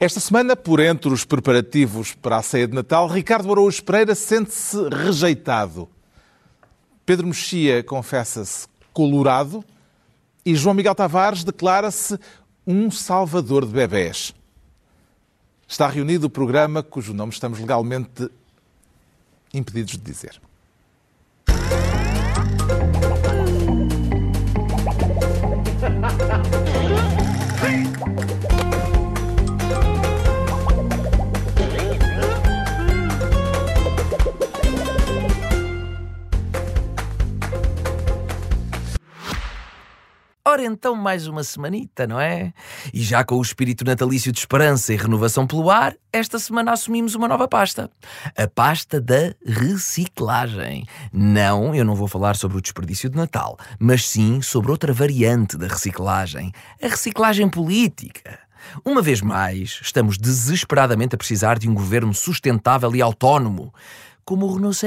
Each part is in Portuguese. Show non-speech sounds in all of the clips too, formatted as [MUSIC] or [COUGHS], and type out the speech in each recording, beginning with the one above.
Esta semana, por entre os preparativos para a ceia de Natal, Ricardo Araújo Pereira sente-se rejeitado. Pedro Mexia confessa-se colorado e João Miguel Tavares declara-se um salvador de bebés. Está reunido o programa cujo nome estamos legalmente impedidos de dizer. Ora então, mais uma semanita, não é? E já com o espírito natalício de esperança e renovação pelo ar, esta semana assumimos uma nova pasta. A pasta da reciclagem. Não, eu não vou falar sobre o desperdício de Natal, mas sim sobre outra variante da reciclagem. A reciclagem política. Uma vez mais, estamos desesperadamente a precisar de um governo sustentável e autónomo, como o Renault.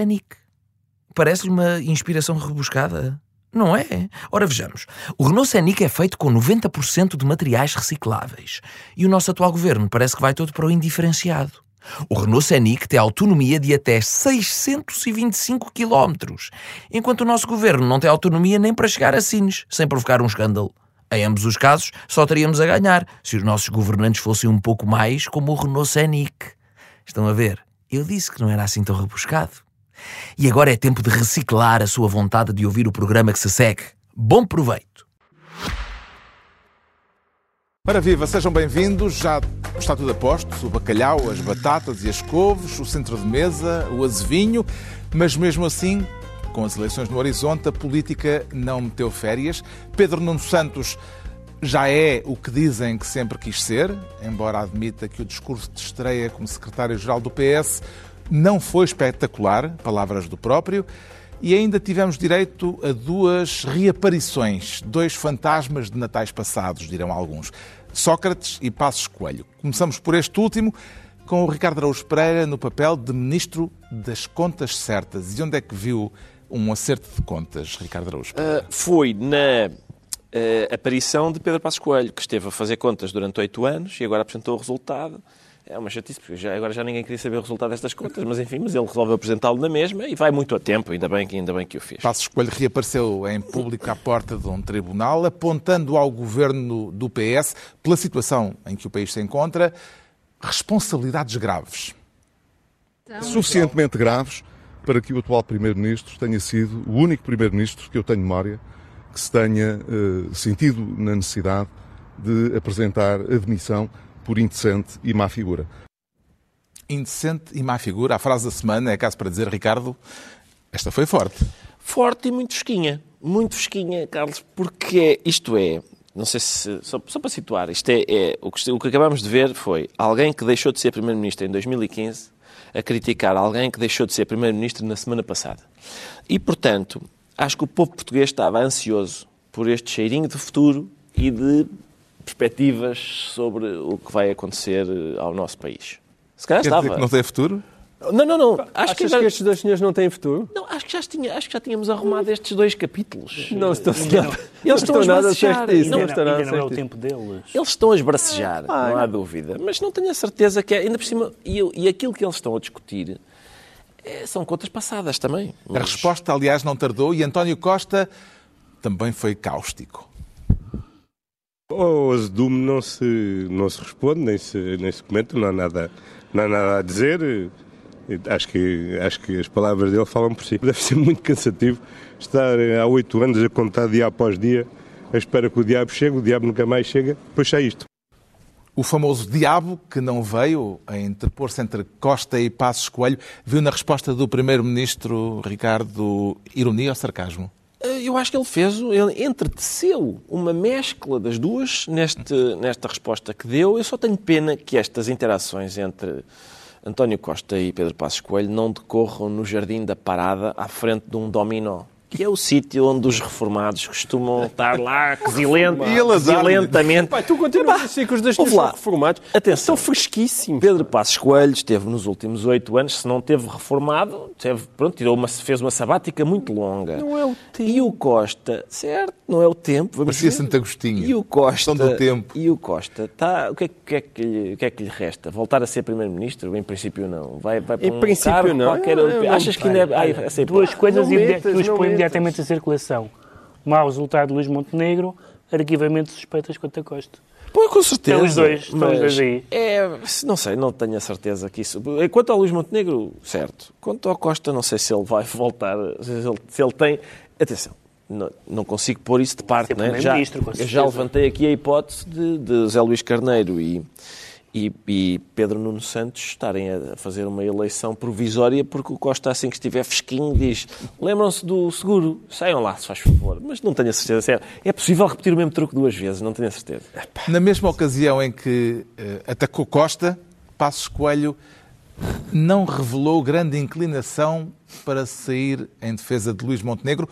Parece-lhe uma inspiração rebuscada? Não é? Ora vejamos. O Renault Scenic é feito com 90% de materiais recicláveis. E o nosso atual governo parece que vai todo para o indiferenciado. O Renault Scenic tem autonomia de até 625 km, enquanto o nosso governo não tem autonomia nem para chegar a Sines, sem provocar um escândalo. Em ambos os casos, só teríamos a ganhar se os nossos governantes fossem um pouco mais como o Renault Scenic. Estão a ver? Eu disse que não era assim tão rebuscado. E agora é tempo de reciclar a sua vontade de ouvir o programa que se segue. Bom proveito! Para viva, sejam bem-vindos. Já está tudo a posto: o bacalhau, as batatas e as couves, o centro de mesa, o azevinho, mas mesmo assim, com as eleições no horizonte, a política não meteu férias. Pedro Nuno Santos já é o que dizem que sempre quis ser, embora admita que o discurso de estreia como secretário-geral do PS não foi espetacular, palavras do próprio, e ainda tivemos direito a duas reaparições, dois fantasmas de natais passados, dirão alguns. Sócrates e Passos Coelho. Começamos por este último, com o Ricardo Araújo Pereira no papel de Ministro das Contas Certas. E onde é que viu um acerto de contas, Ricardo Araújo Pereira? Uh, foi na uh, aparição de Pedro Passos Coelho, que esteve a fazer contas durante oito anos e agora apresentou o resultado é uma chatice, porque já, agora já ninguém queria saber o resultado destas contas, mas enfim, mas ele resolveu apresentá-lo na mesma e vai muito a tempo, ainda bem, que, ainda bem que o fez. Passos Coelho reapareceu em público à porta de um tribunal, apontando ao governo do PS, pela situação em que o país se encontra, responsabilidades graves. Suficientemente graves para que o atual Primeiro-Ministro tenha sido o único Primeiro-Ministro que eu tenho memória que se tenha uh, sentido na necessidade de apresentar admissão por indecente e má figura. Indecente e má figura, a frase da semana é caso para dizer, Ricardo, esta foi forte. Forte e muito fresquinha. Muito fresquinha, Carlos, porque isto é, não sei se. Só, só para situar, isto é, é o, que, o que acabamos de ver foi alguém que deixou de ser Primeiro-Ministro em 2015 a criticar alguém que deixou de ser Primeiro-Ministro na semana passada. E, portanto, acho que o povo português estava ansioso por este cheirinho de futuro e de perspectivas sobre o que vai acontecer eh, ao nosso país. Se calhar Quer estava. Dizer que não tem futuro? Não, não, não. Acho que, já... que, estes dois senhores não têm futuro? Não, acho que já, tinha, acho que já tínhamos arrumado estes dois capítulos. Não estou nada. Eles estão a esbracejar. Não, não, não, não é o tempo deles. Eles estão a esbracejar, ah, não há dúvida. Mas não tenho a certeza que é, ainda por cima, e, e aquilo que eles estão a discutir é, são contas passadas também. Mas... A resposta, aliás, não tardou e António Costa também foi cáustico. Ao azedume não se, não se responde, nem se, nem se comenta, não há, nada, não há nada a dizer. Acho que, acho que as palavras dele falam por si. Deve ser muito cansativo estar há oito anos a contar dia após dia, à espera que o diabo chegue, o diabo nunca mais chega, depois é isto. O famoso diabo que não veio a interpor-se entre Costa e Passos Coelho, viu na resposta do Primeiro-Ministro Ricardo ironia ou sarcasmo? Eh, eu acho que ele fez, ele entreteceu uma mescla das duas neste, nesta resposta que deu. Eu só tenho pena que estas interações entre António Costa e Pedro Passos Coelho não decorram no jardim da parada à frente de um dominó. Que é o sítio onde os reformados costumam estar lá, [LAUGHS] E azar. quesilentamente. Pai, tu continuas a dizer que os dois ouve são lá. reformados. Atenção. São fresquíssimos. Pedro Passos Coelho esteve nos últimos oito anos, se não teve reformado, teve, pronto, tirou uma, fez uma sabática muito longa. Não é o tempo. E o Costa, certo, não é o tempo, vamos Parecia ver. Santo Agostinho. E o Costa, do tempo. E o Costa, tá, o, que é, o que é que lhe, o que é que lhe resta? Voltar a ser Primeiro-Ministro? Em princípio não. Vai, vai para Em um princípio, não. Qualquer, Eu- eu não- achas que ainda é... Ai, Duas coisas os não põe. Imediatamente em circulação. Mau resultado de Luís Montenegro, arquivamento de suspeitas contra Costa. Pô, com certeza. Estão os dois, estão os dois aí. É, não sei, não tenho a certeza que isso. Quanto ao Luís Montenegro, certo. Quanto ao Costa, não sei se ele vai voltar, se ele, se ele tem. Atenção, não, não consigo pôr isso de parte, não é? Já, já levantei aqui a hipótese de, de Zé Luís Carneiro e, e, e Pedro Nuno Santos estarem a fazer uma eleição provisória porque o Costa, assim que estiver fresquinho, diz: lembram-se do seguro, saiam lá, se faz favor. Mas não tenho a certeza. sério. É possível repetir o mesmo truque duas vezes, não tenho a certeza. Na mesma ocasião em que eh, atacou Costa, Passos Coelho não revelou grande inclinação para sair em defesa de Luís Montenegro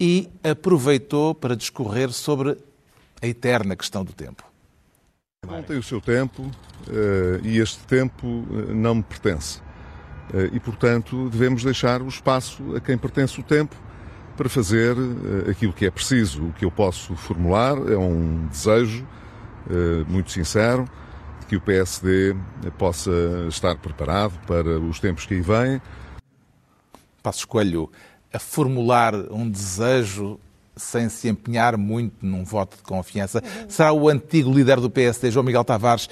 e aproveitou para discorrer sobre a eterna questão do tempo. Não tem o seu tempo eh, e este tempo eh, não me pertence. Eh, e, portanto, devemos deixar o espaço a quem pertence o tempo para fazer aquilo que é preciso. O que eu posso formular é um desejo muito sincero de que o PSD possa estar preparado para os tempos que aí vêm. Passos Coelho a formular um desejo sem se empenhar muito num voto de confiança. Será o antigo líder do PSD, João Miguel Tavares,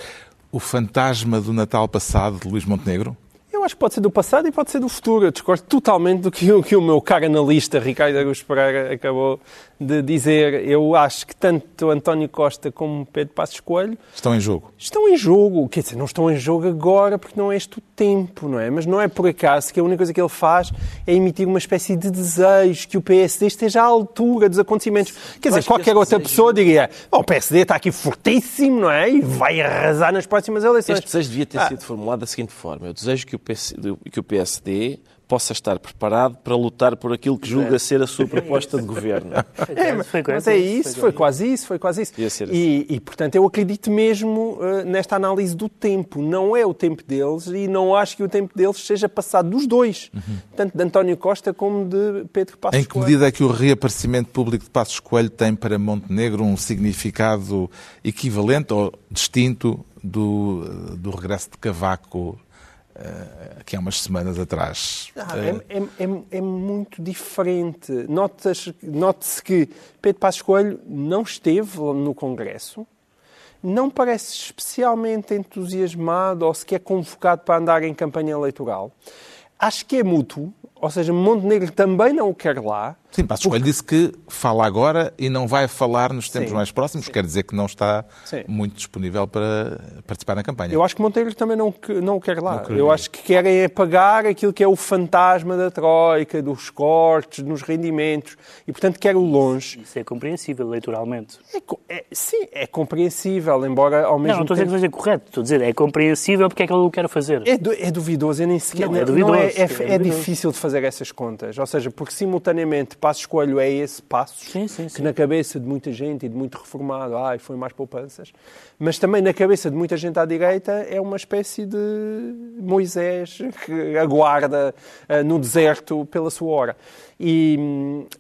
o fantasma do Natal passado de Luís Montenegro? Eu acho que pode ser do passado e pode ser do futuro. Eu discordo totalmente do que, o- que o meu caro analista Ricardo Araújo Pereira acabou de dizer. Eu acho que tanto António Costa como Pedro Passos Coelho Estão em jogo. estão em jogo. Quer dizer, não estão em jogo agora porque não é este o tempo, não é? Mas não é por acaso que a única coisa que ele faz é emitir uma espécie de desejo que o PSD esteja à altura dos acontecimentos. Quer dizer, qualquer outra desejo- pessoa diria "Oh, o PSD está aqui fortíssimo, não é? E vai arrasar nas próximas eleições. Este desejo devia ter Ah. sido formulado da seguinte forma: eu desejo que o, PC, que o PSD possa estar preparado para lutar por aquilo que julga ser a sua proposta de governo. [LAUGHS] É, mas, é isso, foi quase isso, foi quase isso. Devia ser E, e, portanto, eu acredito mesmo eh, nesta análise do tempo. Não é o tempo deles e não acho que o tempo deles seja passado dos dois, tanto de António Costa como de Pedro Passos Em que Coelho. medida é que o reaparecimento público de Passos Coelho tem para Montenegro um significado equivalente ou distinto do, do regresso de Cavaco aqui há umas semanas atrás? Ah, Eh, é, é- é- é muito diferente. Note-se note que Pedro Passos Coelho não esteve no Congresso, não parece especialmente entusiasmado ou sequer convocado para andar em campanha eleitoral. Acho que é mútuo, ou seja, Montenegro também não o quer lá. Sim, Passos Coelho disse que fala agora e não vai falar nos tempos Sim, mais próximos, quer dizer que não está Sim. muito disponível para participar na campanha. Eu acho que Montenegro também não, não o quer lá. queria. Eu acho que querem apagar aquilo que é o fantasma da Troika, dos cortes, nos rendimentos, e portanto quer o longe. Isso é compreensível eleitoralmente. É é- sim, é compreensível, embora ao Não, mesmo não estou a dizer tempo... que seja correto. Estou a dizer, é compreensível porque é que ele o quer fazer. É, du- é duvidoso, eu nem sequer. Não, é não duvidoso, é, é- é é duvidoso. difícil de fazer essas contas. Ou seja, porque simultaneamente Passo Escolho é esse passo Sim, sim, que sim. na cabeça de muita gente e de muito reformado, ai, foi mais poupanças, mas também na cabeça de muita gente à direita é uma espécie de Moisés que aguarda ah, no deserto pela sua hora. E,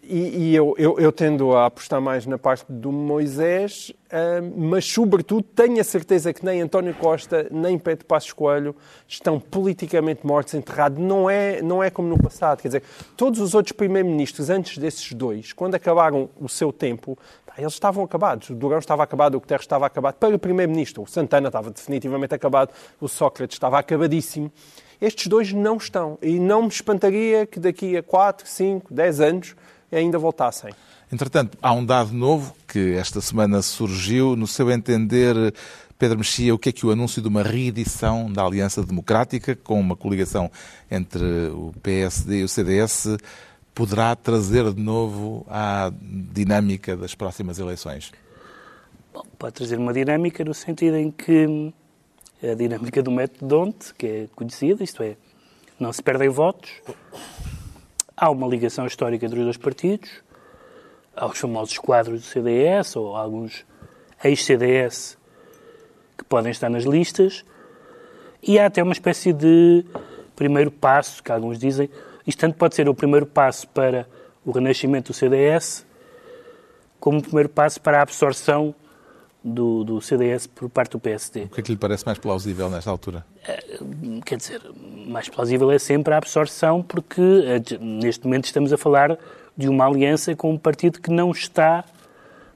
e- e eu, eu- eu tendo a apostar mais na parte do Moisés, ah, mas sobretudo tenho a certeza que nem António Costa nem Pedro Passos Coelho estão politicamente mortos, enterrados. Não é, não é como no passado. Quer dizer, todos os outros primeiros-ministros antes desses dois, quando acabaram o seu tempo, eles estavam acabados. O Durão estava acabado, o Guterres estava acabado. Para primeiro-ministro, o Santana estava definitivamente acabado, o Sócrates estava acabadíssimo. Estes dois não estão. E não me espantaria que daqui a 4, 5, 10 anos ainda voltassem. Entretanto, há um dado novo que esta semana surgiu. No seu entender, Pedro Mexia, o que é que o anúncio de uma reedição da Aliança Democrática, com uma coligação entre o PSD e o CDS, poderá trazer de novo à dinâmica das próximas eleições? Bom, pode trazer uma dinâmica no sentido em que hum, a dinâmica do método Donte, que é conhecida, isto é, não se perdem votos, há uma ligação histórica entre os dois partidos, aos famosos quadros do CDS ou alguns ex-CDS que podem estar nas listas, e há até uma espécie de primeiro passo, que alguns dizem, isto tanto pode ser o primeiro passo para o renascimento do CDS, como o primeiro passo para a absorção do, do CDS por parte do PSD. O que é que lhe parece mais plausível nesta altura? Quer dizer, mais plausível é sempre a absorção, porque eh, neste momento estamos a falar de uma aliança com um partido que não está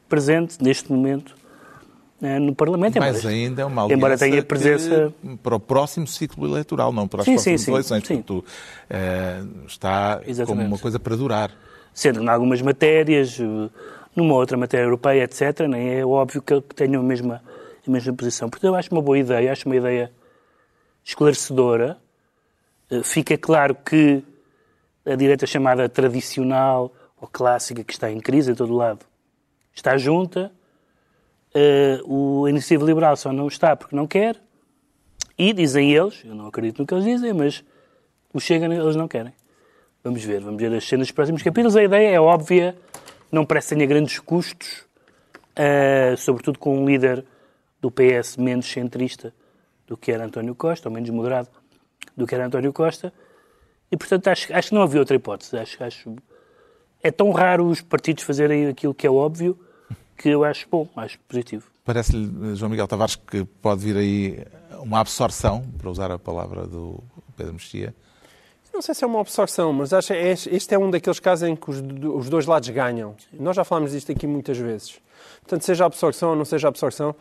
presente neste momento eh, no Parlamento. Embora- ainda é uma aliança embora tenha presença- que, para o próximo ciclo eleitoral, não para as Sim, próximas sim, eleições. sim. Portanto, eh, está como Exatamente. uma coisa para durar. sendo que em algumas matérias, eh, numa outra matéria europeia, etc., nem é óbvio que tenham a mesma, a mesma posição. Portanto, eu acho uma boa ideia, acho uma ideia esclarecedora. Eh, Fica claro que a direita chamada tradicional ou clássica, que está em crise em todo lado, está junta. Eh, o a Iniciativa Liberal só não está porque não quer. E dizem eles, eu não acredito no que eles dizem, mas o Chega eles não querem. Vamos ver, vamos ver as cenas dos próximos capítulos. A ideia é óbvia, não parece que tenha grandes custos, eh, sobretudo com um líder do PS menos centrista do que era António Costa, ou menos moderado do que era António Costa. E, portanto, acho, acho que não havia outra hipótese. Acho, acho, é tão raro os partidos fazerem aquilo que é óbvio que eu acho bom, acho positivo. Parece-lhe, João Miguel Tavares, que pode vir aí uma absorção, para usar a palavra do Pedro Mexia. Não sei se é uma absorção, mas acho que é- este é um daqueles casos em que os dois lados ganham. Nós já falámos disto aqui muitas vezes. Portanto, seja absorção ou não seja absorção,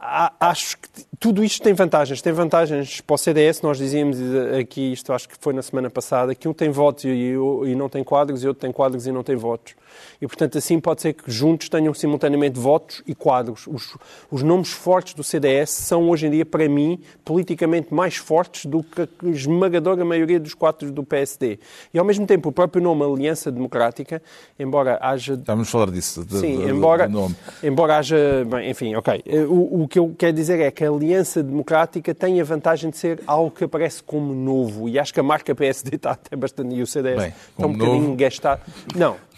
a- acho que tudo isto tem vantagens. Tem vantagens para o CDS, nós dizíamos aqui, isto acho que foi na semana passada, que um tem votos e, e não tem quadros e outro tem quadros e não tem votos. E, portanto, assim pode ser que juntos tenham simultaneamente votos e quadros. Os, os nomes fortes do CDS são, hoje em dia, para mim, politicamente mais fortes do que a esmagadora maioria dos quadros do PSD. E, ao mesmo tempo, o próprio nome Aliança Democrática, embora haja Já vamos falar disso, de, Sim, de- embora, nome. embora haja. Bem, enfim, ok. Eh, O, o que eu quero dizer é que a Aliança Democrática tem a vantagem de ser algo que aparece como novo. E acho que a marca PSD está até bastante. E o CDS Bem, está um bocadinho novo. gastado. Não. [LAUGHS]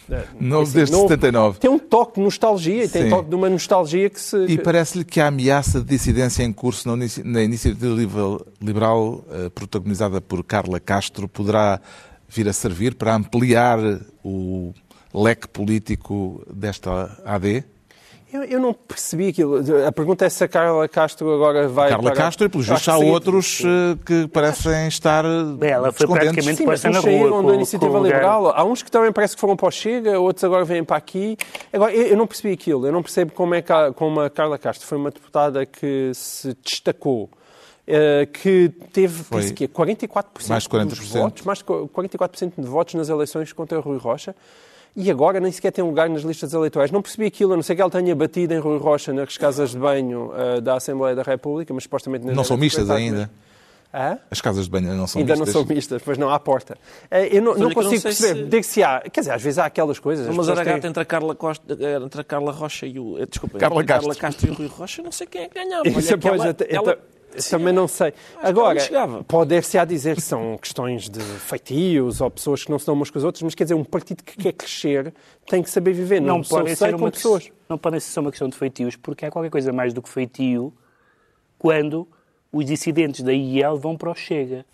Novo assim, desde 79. Tem um toque de nostalgia e tem Sim. toque de uma nostalgia que se. E parece-lhe que a ameaça de dissidência em curso na inici- na iniciativa liberal- liberal, eh, protagonizada por Carla Castro, poderá vir a servir para ampliar o leque político desta AD? Eu, eu não percebi aquilo. A pergunta é se a Carla Castro agora vai. Carla para- Castro e, pelos vistos, há outros eh, que parecem estar ela foi praticamente Sim, mas na rua. da com- Iniciativa com o lugar- Liberal. Há uns que também parece que foram para o Chega, outros agora vêm para aqui. Agora, eu, eu não percebi aquilo. Eu não percebo como é que a, como a Carla Castro foi uma deputada que se destacou. eh, que teve Foi disse que é 44% mais de 40%. dos votos, mais de 44% de votos nas eleições contra Rui Rocha, e agora nem sequer tem lugar nas listas eleitorais. Não percebi aquilo, a não ser que ela tenha batido em Rui Rocha nas casas de banho eh, da Assembleia da República, mas supostamente... Não são mistas ainda. Hã? As casas de banho não são Ainda mistas. não são mistas, pois não, à porta. Eh, Eu não, não não consigo sei perceber. se- Digo se há. Quer dizer, às vezes há aquelas coisas. as Mas pessoas era têm- entre a Carla, Costa, eh, entre a Carla Rocha e o. Desculpa, Carla entre a Castro. Carla Castro e o Rui Rocha, não sei quem é que ganhava. [LAUGHS] Isso, Olha ta- eu ela- eu também não sei. que Agora, pode-se a dizer que são questões de feitios ou pessoas que não se dão umas com as outras, mas quer dizer, um partido que quer crescer tem que saber viver. Não, Não sei ser com uma, pessoas. não podem ser só uma questão de feitios, porque há qualquer coisa mais do que feitio quando os dissidentes da IEL vão para o Chega.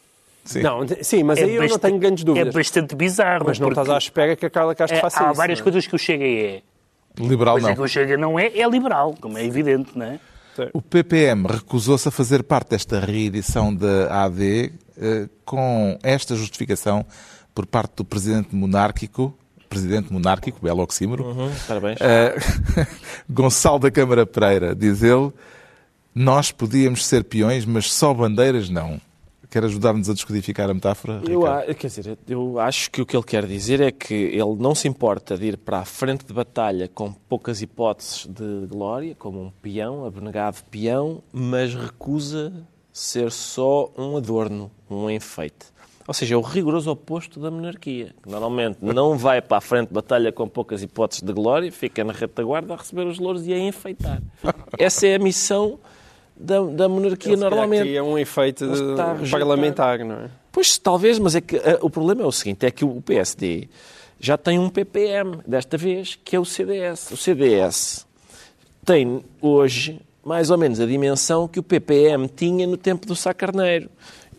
Sim. Não, sim, mas aí eu não bastante- tenho grandes dúvidas. É bastante bizarro. Mas não estás à espera que a Carla Castro é, faça Há isso. várias não é? coisas que o Chega é. Liberal não. que o Chega não é, é liberal, como é evidente, não é? O PPM recusou-se a fazer parte desta reedição da AD eh, com esta justificação por parte do presidente monárquico, presidente monárquico, belo oxímoro, Uhum, parabéns. eh, [LAUGHS] Gonçalo da Câmara Pereira, diz ele, nós podíamos ser peões, mas só bandeiras não. Quer ajudar-nos a descodificar a metáfora? Eu, Ricardo? quer dizer, eu acho que o que ele quer dizer é que ele não se importa de ir para a frente de batalha com poucas hipóteses de glória, como um peão, abnegado peão, mas recusa ser só um adorno, um enfeite. Ou seja, é o rigoroso oposto da monarquia, que normalmente não vai para a frente de batalha com poucas hipóteses de glória, fica na retaguarda a receber os louros e a enfeitar. Essa é a missão da, da monarquia Ele, normalmente. cria um efeito a parlamentar, não é? Pois, talvez, mas é que ah, o problema é o seguinte, é que o PSD já tem um PPM, desta vez, que é o CDS. O CDS tem hoje mais ou menos a dimensão que o PPM tinha no tempo do Sá Carneiro.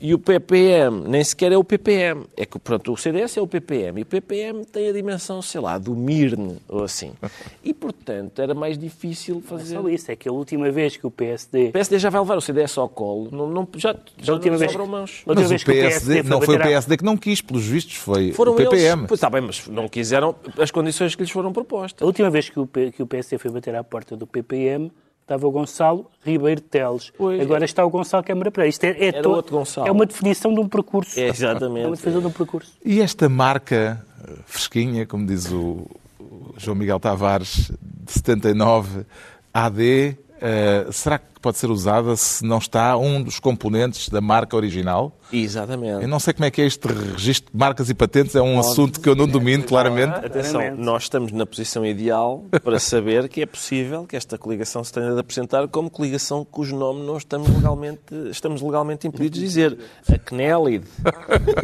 E o PPM nem sequer é o PPM. É que pronto, o CDS é o PPM. E o PPM tem a dimensão, sei lá, do Mirne ou assim. [LAUGHS] E, portanto, era mais difícil fazer... Só isso, é que a última vez que o PSD... O PSD já vai levar o CDS ao colo. Não, não, já já A última não vez- sobram mãos. Mas vez o que PSD, foi não foi o PSD que não quis, pelos vistos, foi Foram o PPM. eles. Pois está bem, mas não quiseram as condições que lhes foram propostas. A última vez que o, que o PSD foi bater à porta do PPM, estava o Gonçalo Ribeiro Teles. Pois. Agora está o Gonçalo Câmara Pereira. Isto é, é Era to- outro Gonçalo. É uma definição de um percurso. É, exatamente. [LAUGHS] É uma definição de um percurso. E esta marca eh, fresquinha, como diz o, o João Miguel Tavares, de 79 AD, eh, será que pode ser usada se não está um dos componentes da marca original? Exatamente. Eu não sei como é que é este registro de marcas e patentes, é um assunto que eu não domino, claramente. Atenção, Claramente. nós estamos na posição ideal para saber que é possível que esta coligação se tenha de apresentar como coligação cujo nome nós estamos legalmente, estamos legalmente impedidos de dizer. A CNELID.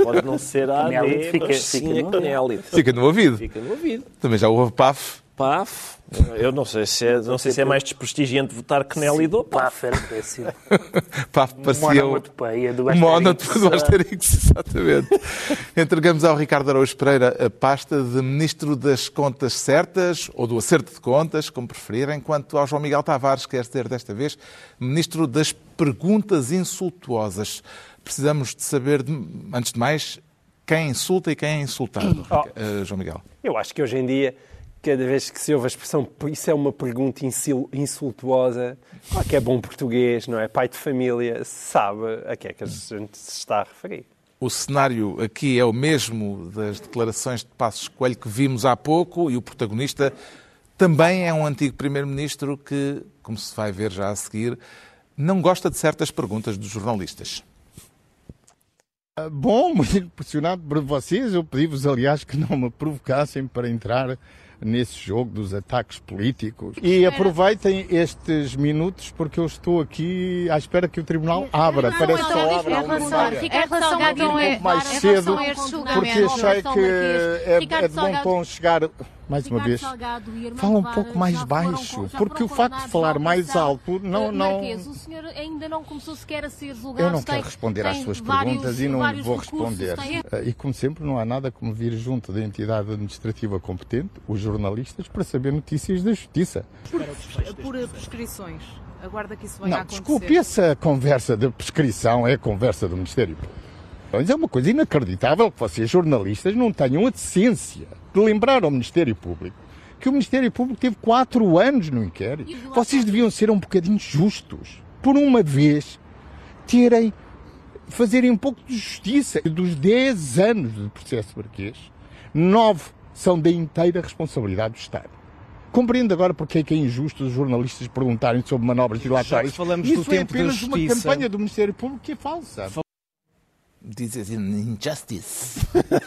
Pode não ser a AD, fica- mas sim fica a CNELID. Fica no ouvido. Fica no ouvido. Também já houve PAF. PAF. Eu não sei se é, não sei se é mais desprestigiante votar CNELID ou PAF. Paf, era péssimo. [LAUGHS] PAF parecia o- Monotopeia do Mono Asterix. do Asterix, exatamente. [LAUGHS] Entregamos ao Ricardo Araújo Pereira a pasta de Ministro das Contas Certas, ou do Acerto de Contas, como preferirem, enquanto ao João Miguel Tavares, quer ser desta vez, Ministro das Perguntas Insultuosas. Precisamos de saber, de- antes de mais, quem insulta e quem é insultado, Oh. eh, João Miguel. Eu acho que hoje em dia, cada vez que se ouve a expressão isso é uma pergunta insultuosa, qualquer bom português, não é? Pai de família, sabe a que é que a gente se está a referir. O cenário aqui é o mesmo das declarações de Passos Coelho que vimos há pouco e o protagonista também é um antigo primeiro-ministro que, como se vai ver já a seguir, não gosta de certas perguntas dos jornalistas. Ah, Bom, muito impressionado por vocês. Eu pedi-vos, aliás, que não me provocassem para entrar nesse jogo dos ataques políticos. E aproveitem estes minutos porque eu estou aqui à espera que o Tribunal abra. Parece que só à uma hora. Ricardo Salgado um é pouco mais cedo, relação a porque achei relação que é, é de bom tom chegar mais uma vez. Salgado Fala um pouco mais foram baixo, já porque foram o facto de falar mais alto não- não- Marquês, o senhor ainda não começou sequer a ser julgado. Eu não tem- quero responder às suas vários- perguntas e não vou recursos, responder. tem- Eh, E como sempre, não há nada como vir junto da entidade administrativa competente, os jornalistas, para saber notícias da justiça. por prescrições. Aguarda que isso venha a Não, acontecer. desculpe, essa conversa de prescrição é a conversa do Ministério. Mas é uma coisa inacreditável que vocês, jornalistas, não tenham a decência de lembrar ao Ministério Público que o Ministério Público teve quatro anos no inquérito. Vocês deviam ser um bocadinho justos. Por uma vez, terem, fazerem um pouco de justiça. Dos 10 anos de processo marquês, nove são da inteira responsabilidade do Estado. Compreendo agora porque é que é injusto os jornalistas perguntarem sobre manobras dilatórias. Isso do é tempo da apenas uma campanha do Ministério Público que é falsa. Dizes injustice.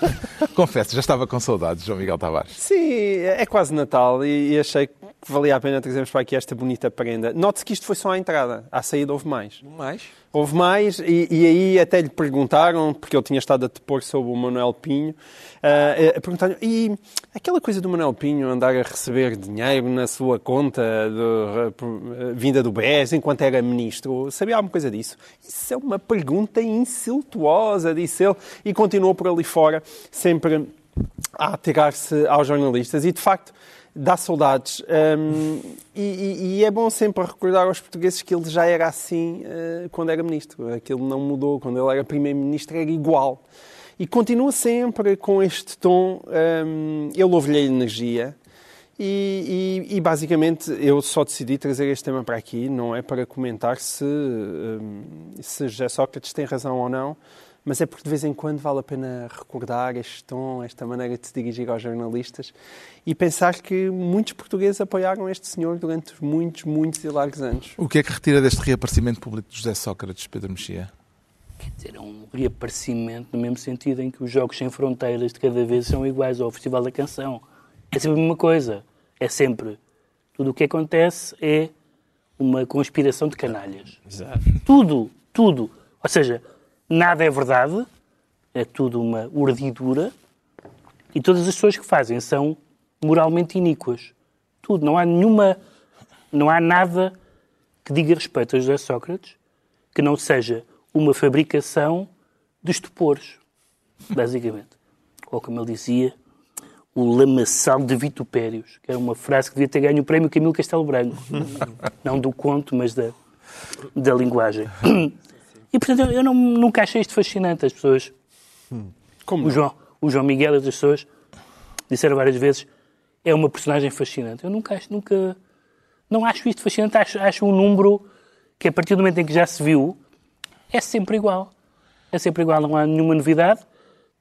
[LAUGHS] Confesso, já estava com saudades, João Miguel Tavares. Sim, é quase Natal e, e achei que valia a pena trazermos para aqui esta bonita prenda. Note-se que isto foi só a entrada. À saída houve mais. Mais? Houve mais e, e aí até lhe perguntaram, porque ele tinha estado a depor sobre o Manuel Pinho, ah, eh, perguntaram e aquela coisa do Manuel Pinho andar a receber dinheiro na sua conta de, eh, eh, vinda do BES enquanto era ministro, sabia alguma coisa disso? Isso é uma pergunta insultuosa, disse ele, e continuou por ali fora, sempre a atirar-se aos jornalistas e de facto dá saudades. Hum, e, e- é bom sempre recordar aos portugueses que ele já era assim eh, quando era ministro, aquilo não mudou, quando ele era primeiro-ministro era igual. E continua sempre com este tom, hum, ele ouve-lhe a energia. E, e- e, basicamente eu só decidi trazer este tema para aqui, não é para comentar se, hum, se José Sócrates tem razão ou não, mas é porque de vez em quando vale a pena recordar este tom, esta maneira de se dirigir aos jornalistas e pensar que muitos portugueses apoiaram este senhor durante muitos, muitos e largos anos. O que é que retira deste reaparecimento público de José Sócrates, Pedro Mexia? Quer dizer, é um reaparecimento no mesmo sentido em que os Jogos Sem Fronteiras de cada vez são iguais ao Festival da Canção. É sempre a mesma coisa. É sempre. Tudo o que acontece é uma conspiração de canalhas. Exato. Tudo, tudo. Ou seja, nada é verdade, é tudo uma urdidura e todas as pessoas que fazem são moralmente iníquas. Tudo, não há nenhuma, não há nada que diga respeito a José Sócrates que não seja uma fabricação de estupores, basicamente. Ou como ele dizia, o lamaçal de vitupérios, que era uma frase que devia ter ganho o prémio Camilo Castelo Branco. [LAUGHS] não do conto, mas da, da linguagem. E, portanto, eu- eu não, nunca achei isto fascinante. As pessoas... o, João, o João Miguel e outras pessoas disseram várias vezes é uma personagem fascinante. Eu nunca acho, nunca... Não acho isto fascinante. Acho, acho um número que, a partir do momento em que já se viu, é sempre igual. É sempre igual, não há nenhuma novidade.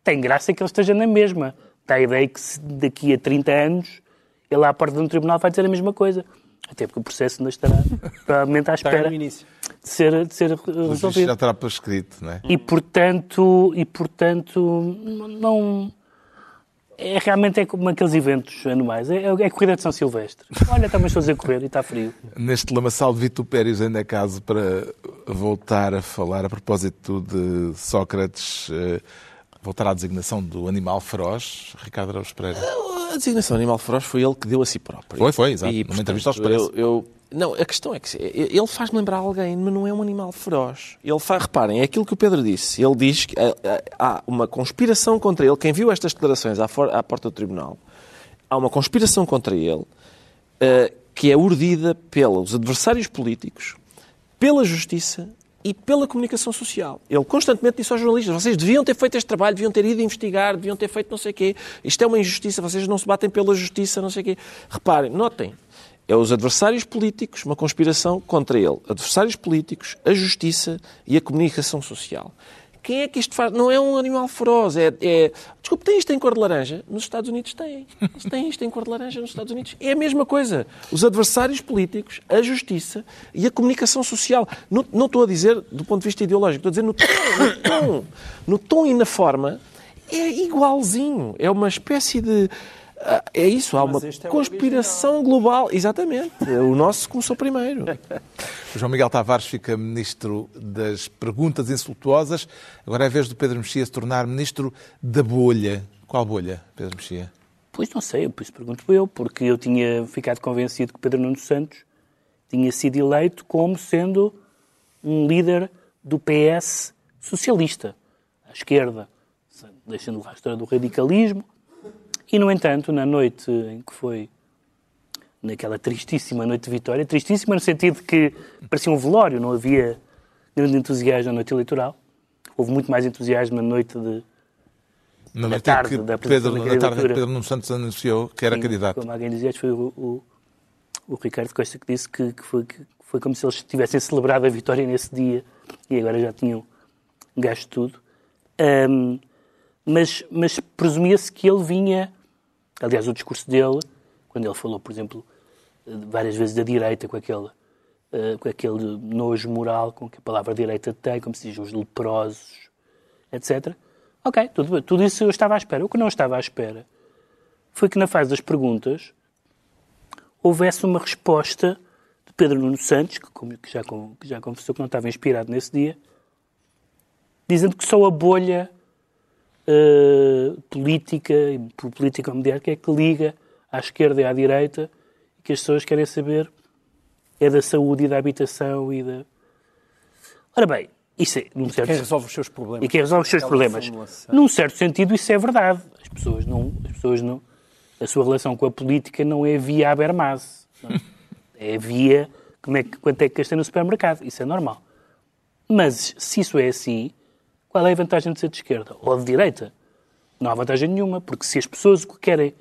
Tem graça que ele esteja na mesma. Dá a ideia que se daqui a 30 anos ele à porta de um tribunal vai dizer a mesma coisa. Até porque o processo ainda estará provavelmente à espera de ser, de ser resolvido. já estará por escrito, não é? E portanto, e, portanto não. É, realmente é como aqueles eventos anuais. É, é a corrida de São Silvestre. Olha, estamos todos a correr e está frio. Neste lamaçal de vitupérios ainda é caso para voltar a falar a propósito de Sócrates, eh, voltar à designação do animal feroz, Ricardo Araújo Pereira. A designação animal feroz foi ele que deu a si próprio. Foi, foi, exato. E, portanto, entrevista ao Expresso. Eu, eu- não, a questão é que ele faz-me lembrar alguém, mas não é um animal feroz. Ele faz, reparem, é aquilo que o Pedro disse. Ele diz que ah, ah, há uma conspiração contra ele. Quem viu estas declarações à, for- à porta do tribunal, há uma conspiração contra ele ah, que é urdida pelos adversários políticos, pela justiça e pela comunicação social. Ele constantemente disse aos jornalistas: vocês deviam ter feito este trabalho, deviam ter ido investigar, deviam ter feito não sei o quê. Isto é uma injustiça, vocês não se batem pela justiça, não sei o quê. Reparem, notem. É os adversários políticos, uma conspiração contra ele. Adversários políticos, a justiça e a comunicação social. Quem é que isto faz? Não é um animal feroz. É, é... Desculpe, tem isto em cor de laranja? Nos Estados Unidos tem. Eles têm isto em cor de laranja nos Estados Unidos. É a mesma coisa. Os adversários políticos, a justiça e a comunicação social. Não, não estou a dizer do ponto de vista ideológico, estou a dizer no tom, no tom, no tom e na forma. É igualzinho. É uma espécie de. Ah, É isso, há uma é o conspiração global. Exatamente. O nosso começou primeiro. O [LAUGHS] João Miguel Tavares fica ministro das perguntas insultuosas. Agora é a vez do Pedro Mexia se tornar ministro da bolha. Qual bolha, Pedro Mexia? Pois não sei, por isso pergunto eu, porque eu tinha ficado convencido que Pedro Nuno Santos tinha sido eleito como sendo um líder do PS socialista, à esquerda, deixando a história do radicalismo. E, no entanto, na noite em que foi, naquela tristíssima noite de vitória, tristíssima no sentido que parecia um velório, não havia grande entusiasmo na noite eleitoral. Houve muito mais entusiasmo na noite de, Na noite tarde que da Pedro, da na tarde. Pedro Nuno Santos anunciou que era Sim, candidato. Como alguém dizia, foi o, o, o Ricardo Costa que disse que, que foi, que foi como se eles tivessem celebrado a vitória nesse dia e agora já tinham gasto tudo. Ahm, mas mas presumia-se que ele vinha. Aliás, o discurso dele, quando ele falou, por exemplo, várias vezes da direita, com aquele, eh, com aquele nojo moral com que a palavra direita tem, como se diz, os leprosos, etc. Ok, tudo, tudo isso eu estava à espera. O que não estava à espera foi que na fase das perguntas houvesse uma resposta de Pedro Nuno Santos, que, como- que já, que já confessou que não estava inspirado nesse dia, dizendo que só a bolha eh, política, política mediática, é que liga à esquerda e à direita e que as pessoas querem saber é da saúde e da habitação e da... Ora bem, isso é, num certo Quem resolve os seus problemas. e quem resolve os seus problemas. formulação. Num certo sentido, isso é verdade. As pessoas não, as pessoas não, a sua relação com a política não é via Habermas. não é? [LAUGHS] É via como é que, quanto é que gastei no supermercado. Isso é normal. Mas se isso é assim, qual é a vantagem de ser de esquerda ou de direita? Não há vantagem nenhuma, porque se as pessoas o que querem,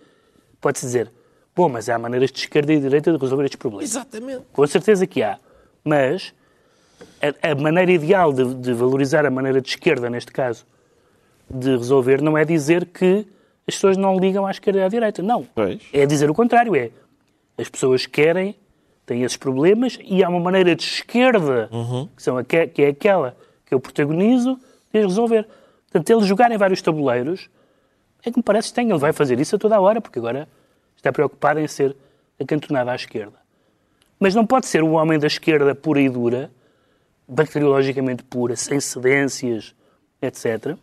pode-se dizer, bom, mas há maneiras de esquerda e de direita de resolver estes problemas. Exatamente. Com certeza que há. Mas a, a maneira ideal de, de valorizar a maneira de esquerda, neste caso, de resolver, não é dizer que as pessoas não ligam à esquerda e à direita. Não. Pois. É dizer o contrário. É as pessoas querem, têm esses problemas e há uma maneira de esquerda, que, são que é aquela que eu protagonizo, resolver. Portanto, ele jogar em vários tabuleiros é que me parece estranho. Ele vai fazer isso a toda a hora, porque agora está preocupado em ser acantonado à esquerda. Mas não pode ser um homem da esquerda pura e dura, bacteriologicamente pura, sem cedências, etc.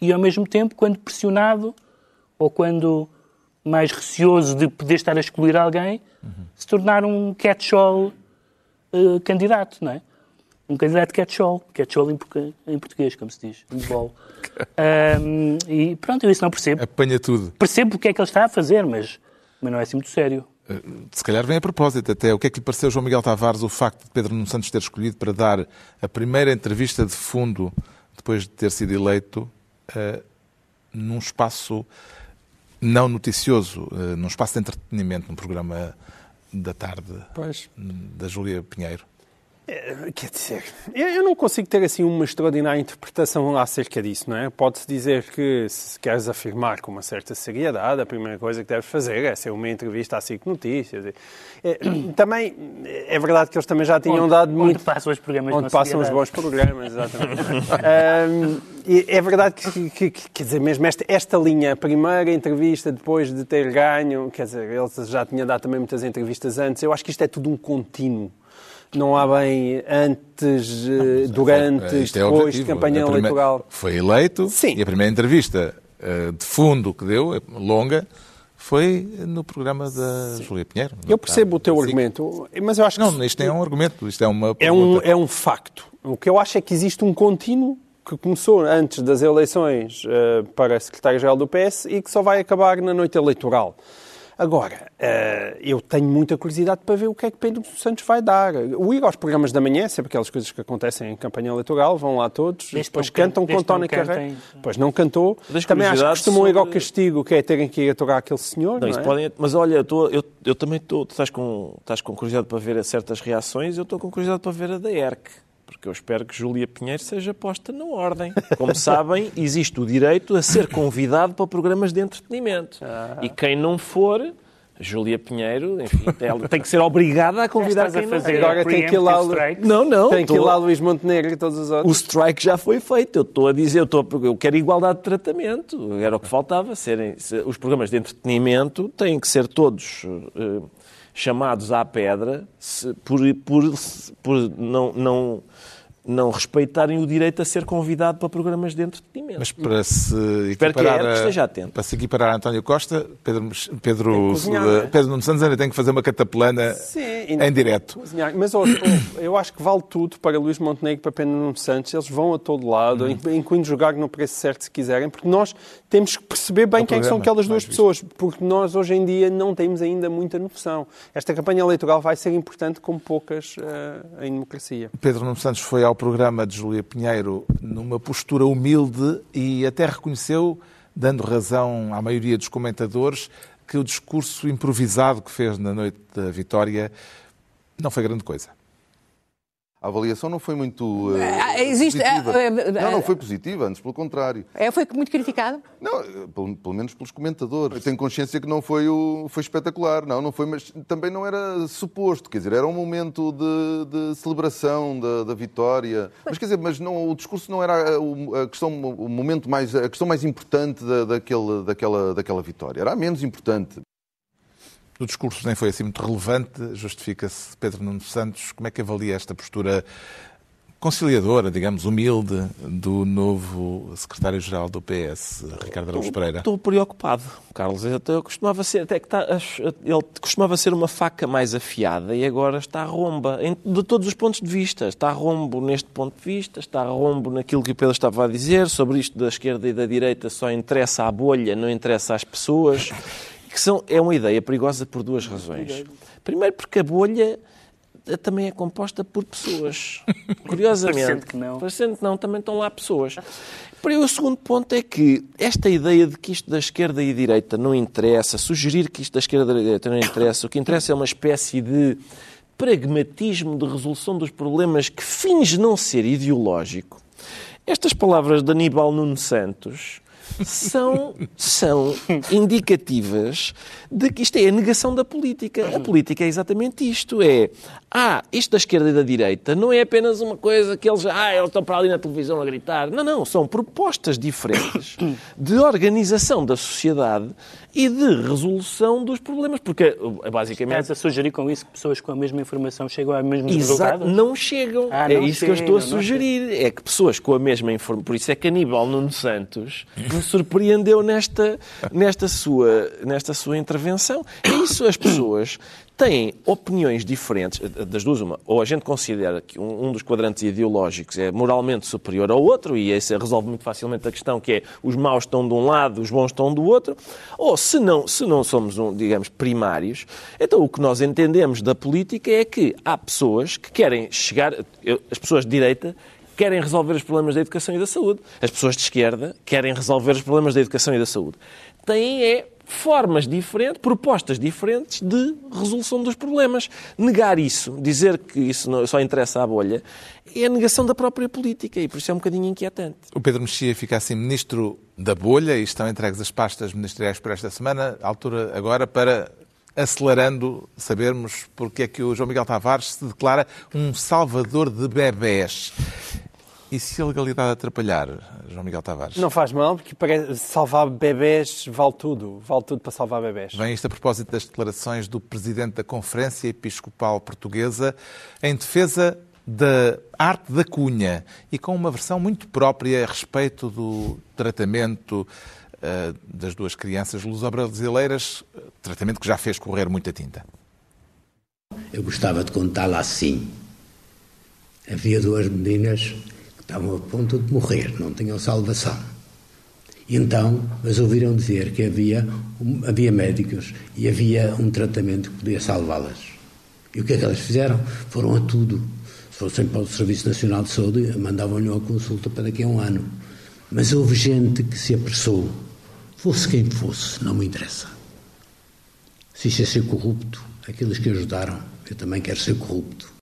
e, ao mesmo tempo, quando pressionado ou quando mais receoso de poder estar a excluir alguém, se tornar um catch-all eh, candidato, não é? Um candidato catch-all. Catch-all em, português, como se diz. Um ball. [LAUGHS] Ahm, e pronto, eu isso não percebo. Apanha tudo. Percebo o que é que ele está a fazer, mas, mas não é assim muito sério. Se calhar vem a propósito até. O que é que lhe pareceu, João Miguel Tavares, o facto de Pedro Nuno Santos ter escolhido para dar a primeira entrevista de fundo depois de ter sido eleito eh, num espaço não noticioso, eh, num espaço de entretenimento, num programa da tarde Pois. da Júlia Pinheiro? Quer dizer, eu não consigo ter assim uma extraordinária interpretação acerca disso, não é? Pode-se dizer que se queres afirmar com uma certa seriedade, a primeira coisa que deves fazer é ser uma entrevista à SIC Notícias. É, [CLEARS THROAT] Também é verdade que eles também já tinham Onde- dado onde muito. passam os programas Onde passam os bons programas, exatamente. [LAUGHS] E é verdade que, que- que- quer dizer, mesmo esta, esta linha, a primeira entrevista depois de ter ganho, quer dizer, eles já tinham dado também muitas entrevistas antes, eu acho que isto é tudo um contínuo. Não há bem antes, durante, Eh, isto é depois de campanha primeira- eleitoral. Foi eleito Sim. e a primeira entrevista eh, de fundo que deu, eh, longa, foi no programa da Júlia Pinheiro. Eu percebo o teu Sim. argumento, mas eu acho que Não, isto é um argumento, isto é uma é um, é um facto. O que eu acho é que existe um contínuo que começou antes das eleições eh, para secretário-geral do PS e que só vai acabar na noite eleitoral. Agora, eh, eu tenho muita curiosidade para ver o que é que Pedro Santos vai dar. O ir aos programas da manhã, sempre aquelas coisas que acontecem em campanha eleitoral, vão lá todos, Desde depois cantam can- com Tony Carreira. Pois não cantou. Também acho que costumam ir ao sobre- castigo, que é terem que ir atorar aquele senhor. Não, Não, é? podem- mas olha, eu, tô- eu, eu também estou. Tu estás com, estás com curiosidade para ver certas reações, eu estou com curiosidade para ver a da ERC. Porque eu espero que Júlia Pinheiro seja posta na ordem. Como sabem, existe o direito a ser convidado para programas de entretenimento. E quem não for, Júlia Pinheiro, enfim, ela tem que ser obrigada a convidar a quem não fazer quer. Agora tem que ir lá-? Não, não. Tem que ir tô- lá Luís Montenegro e todos os o outros. strike já foi feito. Eu estou a dizer, eu, estou a- eu quero igualdade de tratamento. Era o que faltava. Serem, se- os programas de entretenimento têm que ser todos eh, chamados à pedra por, por, por não, não, não respeitarem o direito a ser convidado para programas de entretenimento. Mas para se Espero que equiparar esteja atento. para se equiparar a António Costa, Pedro, Pedro, cozinhar, é? Pedro Nuno Santos ainda tem que fazer uma cataplana Sim, em direto. Cozinhar. Mas ó, eu acho que vale tudo para Luís Montenegro e para Pedro Nuno Santos. Eles vão a todo lado, in- incluindo jogar no preço certo se quiserem, porque nós temos que perceber bem É o quem é que são aquelas duas mais pessoas, porque nós hoje em dia não temos ainda muita noção. Esta campanha eleitoral vai ser importante como poucas eh, em democracia. Pedro Nuno Santos foi ao programa de Júlia Pinheiro numa postura humilde e até reconheceu, dando razão à maioria dos comentadores, que o discurso improvisado que fez na noite da vitória não foi grande coisa. A avaliação não foi muito eh, Ah, existe- positiva. ah, ah, não, não foi positiva, antes pelo contrário. É, foi muito criticado. Não, eh, pelo, pelo menos pelos comentadores. Eu tenho consciência que não foi, o, foi espetacular, não, não foi, mas também não era suposto, quer dizer, era um momento de, de celebração da, da vitória. Mas quer dizer, mas não, o discurso não era a, o- a questão, o momento mais, a questão mais importante da, daquele, daquela, daquela vitória. Era a menos importante. O discurso nem foi assim muito relevante, justifica-se Pedro Nuno Santos. Como é que avalia esta postura conciliadora, digamos, humilde, do novo secretário-geral do PS, Ricardo Araújo Pereira? Estou preocupado, Carlos. Eu, eu costumava ser, até que está, ele costumava ser uma faca mais afiada e agora está romba, em, de todos os pontos de vista. Está rombo neste ponto de vista, está rombo naquilo que o Pedro estava a dizer, sobre isto da esquerda e da direita só interessa à bolha, não interessa às pessoas. [LAUGHS] Que são, é uma ideia perigosa por duas razões. Primeiro, porque a bolha eh, também é composta por pessoas. [LAUGHS] Curiosamente. Parecendo que não. Parecendo que não, também estão lá pessoas. Para o segundo ponto é que esta ideia de que isto da esquerda e direita não interessa, sugerir que isto da esquerda e da direita não interessa, o que interessa é uma espécie de pragmatismo de resolução dos problemas que finge não ser ideológico. Estas palavras de Aníbal Nuno Santos são, são indicativas de que isto é a negação da política. A política é exatamente isto: é ah, isto da esquerda e da direita não é apenas uma coisa que eles, ah, eles estão para ali na televisão a gritar. Não, não, são propostas diferentes [COUGHS] de organização da sociedade e de resolução dos problemas, porque basicamente... Estás a sugerir com isso que pessoas com a mesma informação chegam aos mesmos Exato, resultados? não chegam. Ah, é não isso que eu chegam, estou a sugerir. É que pessoas com a mesma informação. Por isso é que Aníbal Nuno Santos me surpreendeu nesta, nesta, sua, nesta sua intervenção. É isso, as pessoas têm opiniões diferentes, das duas uma, ou a gente considera que um, um dos quadrantes ideológicos é moralmente superior ao outro, e esse resolve muito facilmente a questão que é os maus estão de um lado, os bons estão do outro, ou se não, se não somos, um, digamos, primários, então o que nós entendemos da política é que há pessoas que querem chegar, eu- as pessoas de direita querem resolver os problemas da educação e da saúde. As pessoas de esquerda querem resolver os problemas da educação e da saúde. Têm é formas diferentes, propostas diferentes de resolução dos problemas. Negar isso, dizer que isso só interessa à bolha, é a negação da própria política e por isso é um bocadinho inquietante. O Pedro Mexia fica assim ministro da bolha e estão entregues as pastas ministeriais por esta semana. Altura agora para, acelerando, sabermos porque é que o João Miguel Tavares se declara um salvador de bebés. E se a legalidade atrapalhar, João Miguel Tavares? Não faz mal, porque para salvar bebés vale tudo. Vale tudo para salvar bebés. Vem isto a propósito das declarações do Presidente da Conferência Episcopal Portuguesa em defesa da arte da cunha e com uma versão muito própria a respeito do tratamento eh, das duas crianças luso-brasileiras, tratamento que já fez correr muita tinta. Eu gostava de contá-la assim. Havia duas meninas estavam a ponto de morrer, não tinham salvação. Então, mas ouviram dizer que havia, havia médicos e havia um tratamento que podia salvá-las. E o que é que elas fizeram? Foram a tudo. Se fossem para o Serviço Nacional de Saúde, mandavam-lhe uma consulta para daqui a um ano. Mas houve gente que se apressou. Fosse quem fosse, não me interessa. Se isso é ser corrupto, aqueles que ajudaram, eu também quero ser corrupto.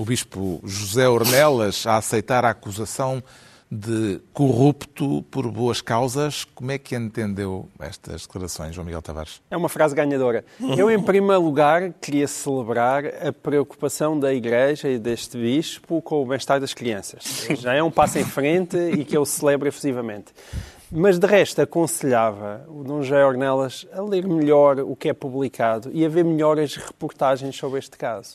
O Bispo José Ornelas a aceitar a acusação de corrupto por boas causas. Como é que entendeu estas declarações, João Miguel Tavares? É uma frase ganhadora. Eu, em primeiro lugar, queria celebrar a preocupação da Igreja e deste bispo com o bem-estar das crianças. Já é um passo em frente e que eu celebro efusivamente. Mas, de resto, aconselhava o Dom José Ornelas a ler melhor o que é publicado e a ver melhor as reportagens sobre este caso.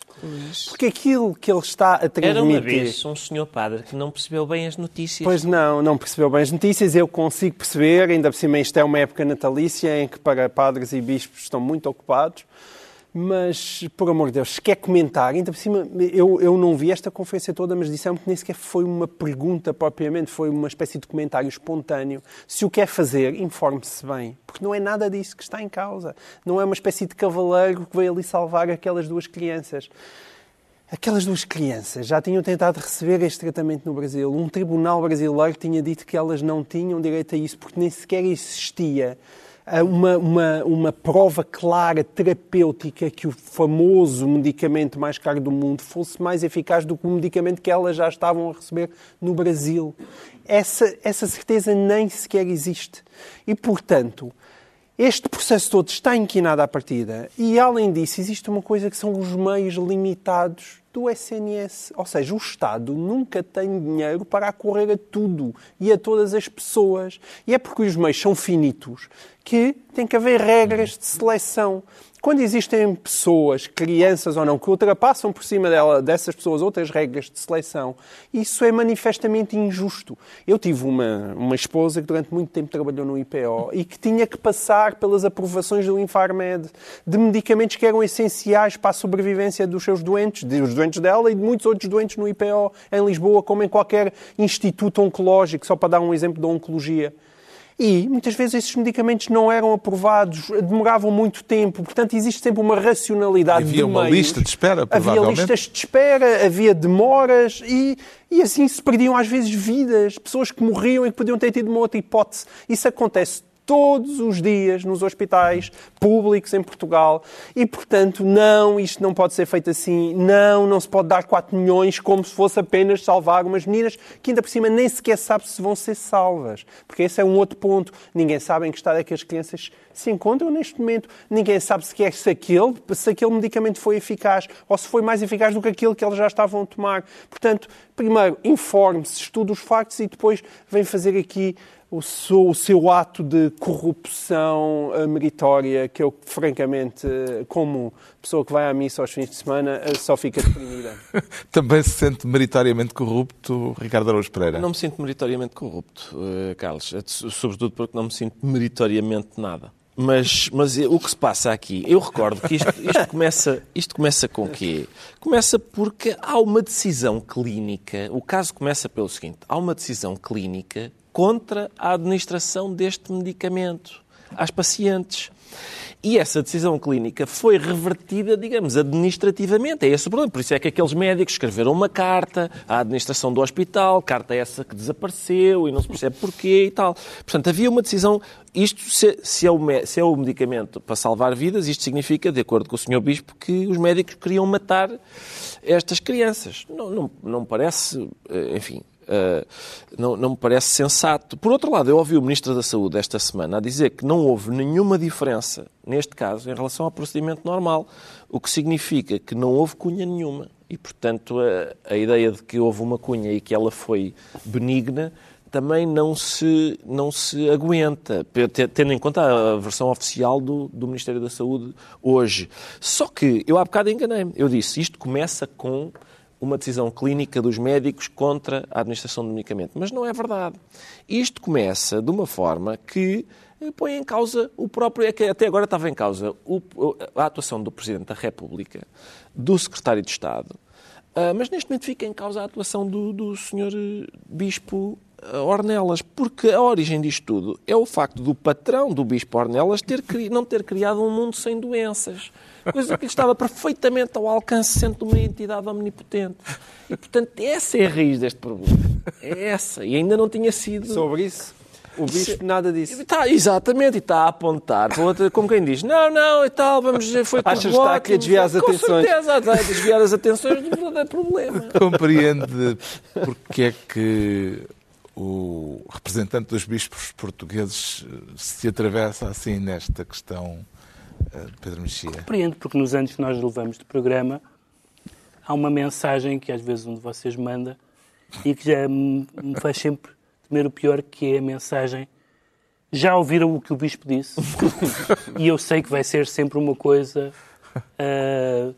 Porque aquilo que ele está a transmitir... Era uma vez um senhor padre que não percebeu bem as notícias. Pois não, não percebeu bem as notícias. Eu consigo perceber, ainda por cima isto é uma época natalícia em que para padres e bispos estão muito ocupados. Mas, por amor de Deus, se quer comentar, ainda por cima, eu, eu não vi esta conferência toda, mas disseram que nem sequer foi uma pergunta propriamente, foi uma espécie de comentário espontâneo. Se o quer fazer, informe-se bem, porque não é nada disso que está em causa. Não é uma espécie de cavaleiro que veio ali salvar aquelas duas crianças. Aquelas duas crianças já tinham tentado receber este tratamento no Brasil. Um tribunal brasileiro tinha dito que elas não tinham direito a isso, porque nem sequer existia uma, uma, uma prova clara, terapêutica, que o famoso medicamento mais caro do mundo fosse mais eficaz do que o medicamento que elas já estavam a receber no Brasil. Essa, essa certeza nem sequer existe. E, portanto, este processo todo está inquinado à partida e, além disso, existe uma coisa que são os meios limitados do SNS. Ou seja, o Estado nunca tem dinheiro para acorrer a tudo e a todas as pessoas. E é porque os meios são finitos que tem que haver regras de seleção. Quando existem pessoas, crianças ou não, que ultrapassam por cima dela, dessas pessoas outras regras de seleção, isso é manifestamente injusto. Eu tive uma, uma esposa que durante muito tempo trabalhou no IPO e que tinha que passar pelas aprovações do Infarmed de medicamentos que eram essenciais para a sobrevivência dos seus doentes, dos doentes dela e de muitos outros doentes no IPO em Lisboa, como em qualquer instituto oncológico, só para dar um exemplo da oncologia. E muitas vezes esses medicamentos não eram aprovados, demoravam muito tempo, portanto existe sempre uma racionalidade Havia de uma meios. lista de espera, Havia listas de espera, havia demoras e, e assim se perdiam às vezes vidas, pessoas que morriam e que podiam ter tido uma outra hipótese. Isso acontece todos os dias nos hospitais públicos em Portugal e, portanto, não, isto não pode ser feito assim, não, não se pode dar 4 milhões como se fosse apenas salvar umas meninas que ainda por cima nem sequer sabe se vão ser salvas, porque esse é um outro ponto. Ninguém sabe em que estado é que as crianças se encontram neste momento, ninguém sabe sequer se aquele, se aquele medicamento foi eficaz ou se foi mais eficaz do que aquele que eles já estavam a tomar. Portanto, primeiro, informe-se, estude os factos e depois vem fazer aqui o seu, o seu ato de corrupção uh, meritória, que eu, francamente, uh, como pessoa que vai à missa aos fins de semana, uh, só fica deprimida. [LAUGHS] Também se sente meritoriamente corrupto, Ricardo Araújo Pereira? Não me sinto meritoriamente corrupto, Carlos, sobretudo porque não me sinto meritoriamente nada. Mas, mas o que se passa aqui, eu recordo que isto, isto, [LAUGHS] começa, isto começa com o quê? Começa porque há uma decisão clínica, o caso começa pelo seguinte, há uma decisão clínica contra a administração deste medicamento às pacientes. E essa decisão clínica foi revertida, digamos, administrativamente. É esse o problema. Por isso é que aqueles médicos escreveram uma carta à administração do hospital, carta essa que desapareceu e não se percebe porquê e tal. Portanto, havia uma decisão. Isto, se, se, é o, se é o medicamento para salvar vidas, isto significa, de acordo com o Sr. Bispo, que os médicos queriam matar estas crianças. Não, não, não parece, eh, enfim, Uh, não, não me parece sensato. Por outro lado, eu ouvi o Ministro da Saúde esta semana a dizer que não houve nenhuma diferença, neste caso, em relação ao procedimento normal, o que significa que não houve cunha nenhuma. E, portanto, a, a ideia de que houve uma cunha e que ela foi benigna também não se, não se aguenta, tendo em conta a versão oficial do, do Ministério da Saúde hoje. Só que eu há bocado enganei-me. Eu disse, isto começa com uma decisão clínica dos médicos contra a administração do medicamento. Mas não é verdade. Isto começa de uma forma que põe em causa o próprio. É até agora estava em causa a atuação do Presidente da República, do Secretário de Estado, ah, mas neste momento fica em causa a atuação do, do Sr. Bispo ah, Ornelas, porque a origem disto tudo é o facto do patrão do Bispo Ornelas ter, não ter criado um mundo sem doenças coisa que lhe estava perfeitamente ao alcance, sendo uma entidade omnipotente. E, portanto, essa é a raiz deste problema. É essa. E ainda não tinha sido. Sobre isso? O bispo nada disse. Está, exatamente, e está a apontar outra, como quem diz, não, não, e tal, vamos foi tudo [LAUGHS] Achas que está aqui a desviar as atenções? Com certeza, está a desviar as atenções do verdadeiro problema. Compreende porque é que o representante dos bispos portugueses se atravessa assim nesta questão eh, Pedro Mexia? Compreendo, porque nos anos que nós levamos de programa há uma mensagem que às vezes um de vocês manda e que já me faz sempre temer o pior, que é a mensagem já ouviram o que o Bispo disse? [LAUGHS] e eu sei que vai ser sempre uma coisa... Uh,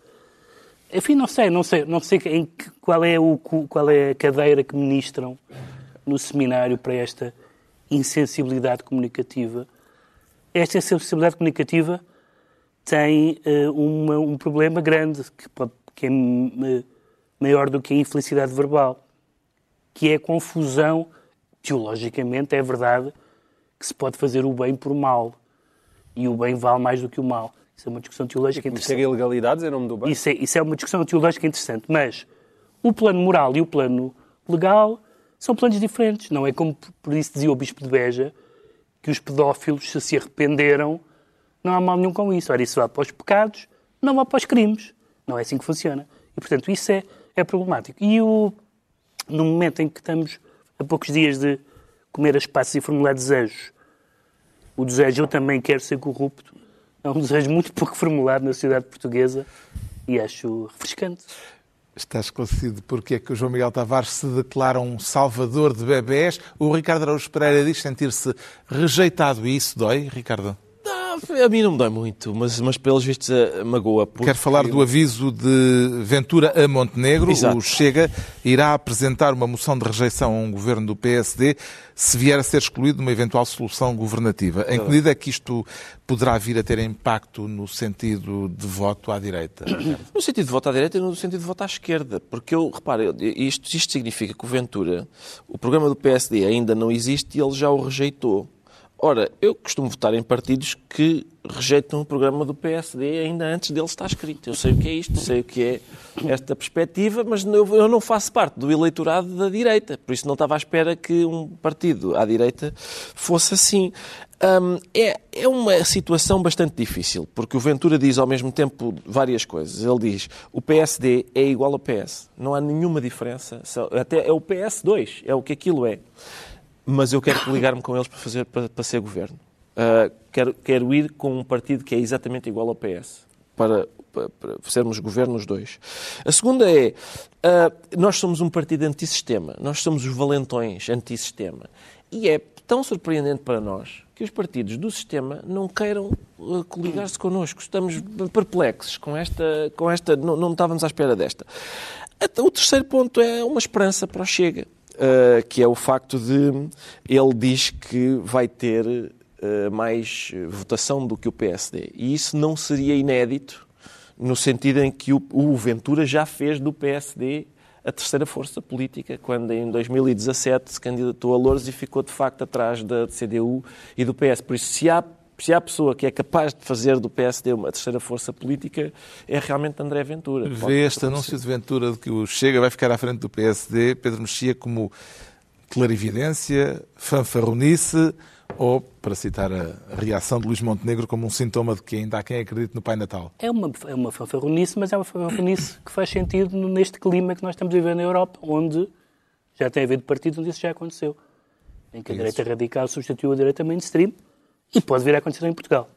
enfim, não sei, não sei, não sei em que, qual, é o, qual é a cadeira que ministram no seminário para esta insensibilidade comunicativa. Esta insensibilidade comunicativa tem uh, uma, um problema grande, que, pode, que é maior do que a infelicidade verbal, que é a confusão, teologicamente é verdade, que se pode fazer o bem por mal. E o bem vale mais do que o mal. Isso é uma discussão teológica interessante. Isso é ilegalidades em nome do bem? Isso é, isso é uma discussão teológica interessante. Mas o plano moral e o plano legal são planos diferentes. Não é como, por isso dizia o Bispo de Beja, que os pedófilos, se se arrependeram, não há mal nenhum com isso. Ora, isso vai para os pecados, não vai para os crimes. Não é assim que funciona. E, portanto, isso é, é problemático. E o, no momento em que estamos a poucos dias de comer as passas e formular desejos, o desejo eu também quero ser corrupto, é um desejo muito pouco formulado na sociedade portuguesa e acho refrescante. Está esclarecido porque é que o João Miguel Tavares se declara um salvador de bebés. O Ricardo Araújo Pereira diz sentir-se rejeitado e isso dói, Ricardo? A mim não me dói muito, mas, mas pelos vistos a, magoa. Porque... Quero falar do aviso de Ventura a Montenegro. Exato. O Chega irá apresentar uma moção de rejeição a um governo do PSD se vier a ser excluído uma eventual solução governativa. Em que medida é que isto poderá vir a ter impacto no sentido de voto à direita? [CLEARS THROAT] No sentido de voto à direita e no sentido de voto à esquerda. Porque eu, repare, isto, isto significa que o Ventura, o programa do PSD ainda não existe e ele já o rejeitou. Ora, eu costumo votar em partidos que rejeitam o programa do PSD ainda antes dele estar escrito. Eu sei o que é isto, sei o que é esta perspectiva, mas eu não faço parte do eleitorado da direita. Por isso não estava à espera que um partido à direita fosse assim. Hum, é, é uma situação bastante difícil, porque o Ventura diz ao mesmo tempo várias coisas. Ele diz o PSD é igual ao PS, não há nenhuma diferença, até é o PS2, é o que aquilo é. Mas eu quero coligar-me com eles para, fazer, para, para ser governo. Ah, quero, quero ir com um partido que é exatamente igual ao PS, para, para, para sermos governo os dois. A segunda é, ah, nós somos um partido antissistema, nós somos os valentões antissistema. E é tão surpreendente para nós que os partidos do sistema não queiram uh, coligar-se connosco. Estamos perplexos com esta... Com esta não, não estávamos à espera desta. O terceiro ponto é uma esperança para o Chega, uh, que é o facto de ele diz que vai ter uh, mais votação do que o PSD. E isso não seria inédito no sentido em que o, o Ventura já fez do PSD a terceira força política, quando em 2017 se candidatou a Louros e ficou de facto atrás da CDU e do PS. Por isso, se há, se há pessoa que é capaz de fazer do PSD uma terceira força política, é realmente André Ventura. Vê este anúncio de Ventura de que o Chega vai ficar à frente do PSD, Pedro Mexia, como clarividência, fanfarronice ou, para citar a reação de Luís Montenegro, como um sintoma de que ainda há quem acredite no Pai Natal? É uma, é uma fanfarronice, mas é uma fanfarronice que faz sentido neste clima que nós estamos a viver na Europa, onde já tem havido partidos onde isso já aconteceu. Em que a Isso. direita radical substituiu a direita mainstream e pode vir a acontecer em Portugal.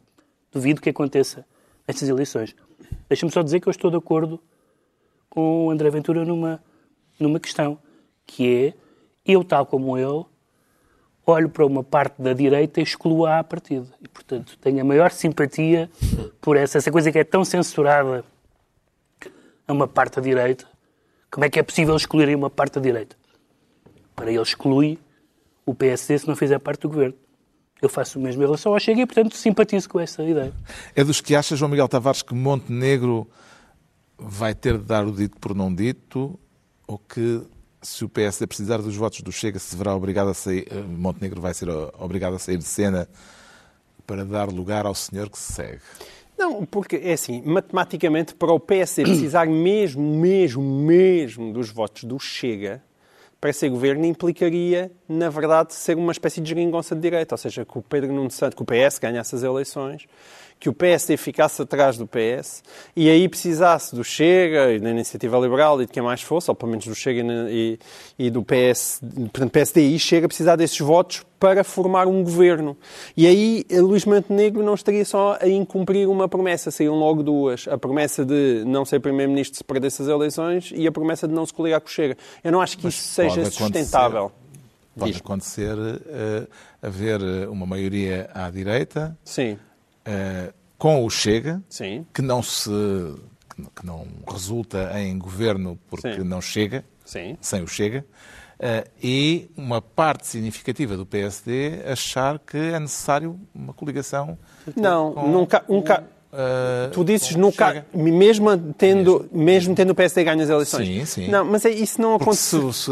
Duvido que aconteça nestas eleições. Deixa-me só dizer que eu estou de acordo com o André Ventura numa, numa questão, que é, eu, tal como ele, olho para uma parte da direita e excluo-a à partida. E, portanto, tenho a maior simpatia por essa, essa coisa que é tão censurada a uma parte da direita. Como é que é possível excluírem uma parte da direita? Para ele exclui o PSD se não fizer parte do governo. Eu faço o mesmo em relação ao Chega e, portanto, simpatizo com essa ideia. É dos que acha, João Miguel Tavares, que Montenegro vai ter de dar o dito por não dito ou que se o PSD precisar dos votos do Chega se verá obrigado a sair, eh, Montenegro vai ser obrigado a sair de cena para dar lugar ao senhor que se segue? Não, porque é assim, matematicamente, para o PSD precisar mesmo, mesmo, mesmo dos votos do Chega para ser governo implicaria, na verdade, ser uma espécie de geringonça de direita. Ou seja, que o Pedro Nuno Santos, que o PS ganhasse as eleições, que o PSD ficasse atrás do PS e aí precisasse do Chega e da Iniciativa Liberal e de quem mais fosse, ou pelo menos do Chega e, e- do PS, portanto, PSD e Chega, precisar desses votos para formar um governo. E aí eh, Luís Montenegro não estaria só a incumprir uma promessa, seriam logo duas. A promessa de não ser Primeiro-Ministro se perdesse as eleições e a promessa de não se coligar com o Chega. Eu não acho que isso seja sustentável. Pode Diz. acontecer eh, haver uma maioria à direita Sim, com o Chega, sim, que não se que não- não resulta em governo porque Sim. não chega, sim. sem o Chega, eh, e uma parte significativa do PSD achar que é necessário uma coligação. Não, com nunca, nunca, eh, Tu dizes nunca, mesmo tendo, mesmo tendo o PSD ganho as eleições. Sim, sim. Não, mas é, isso não aconteceu. se,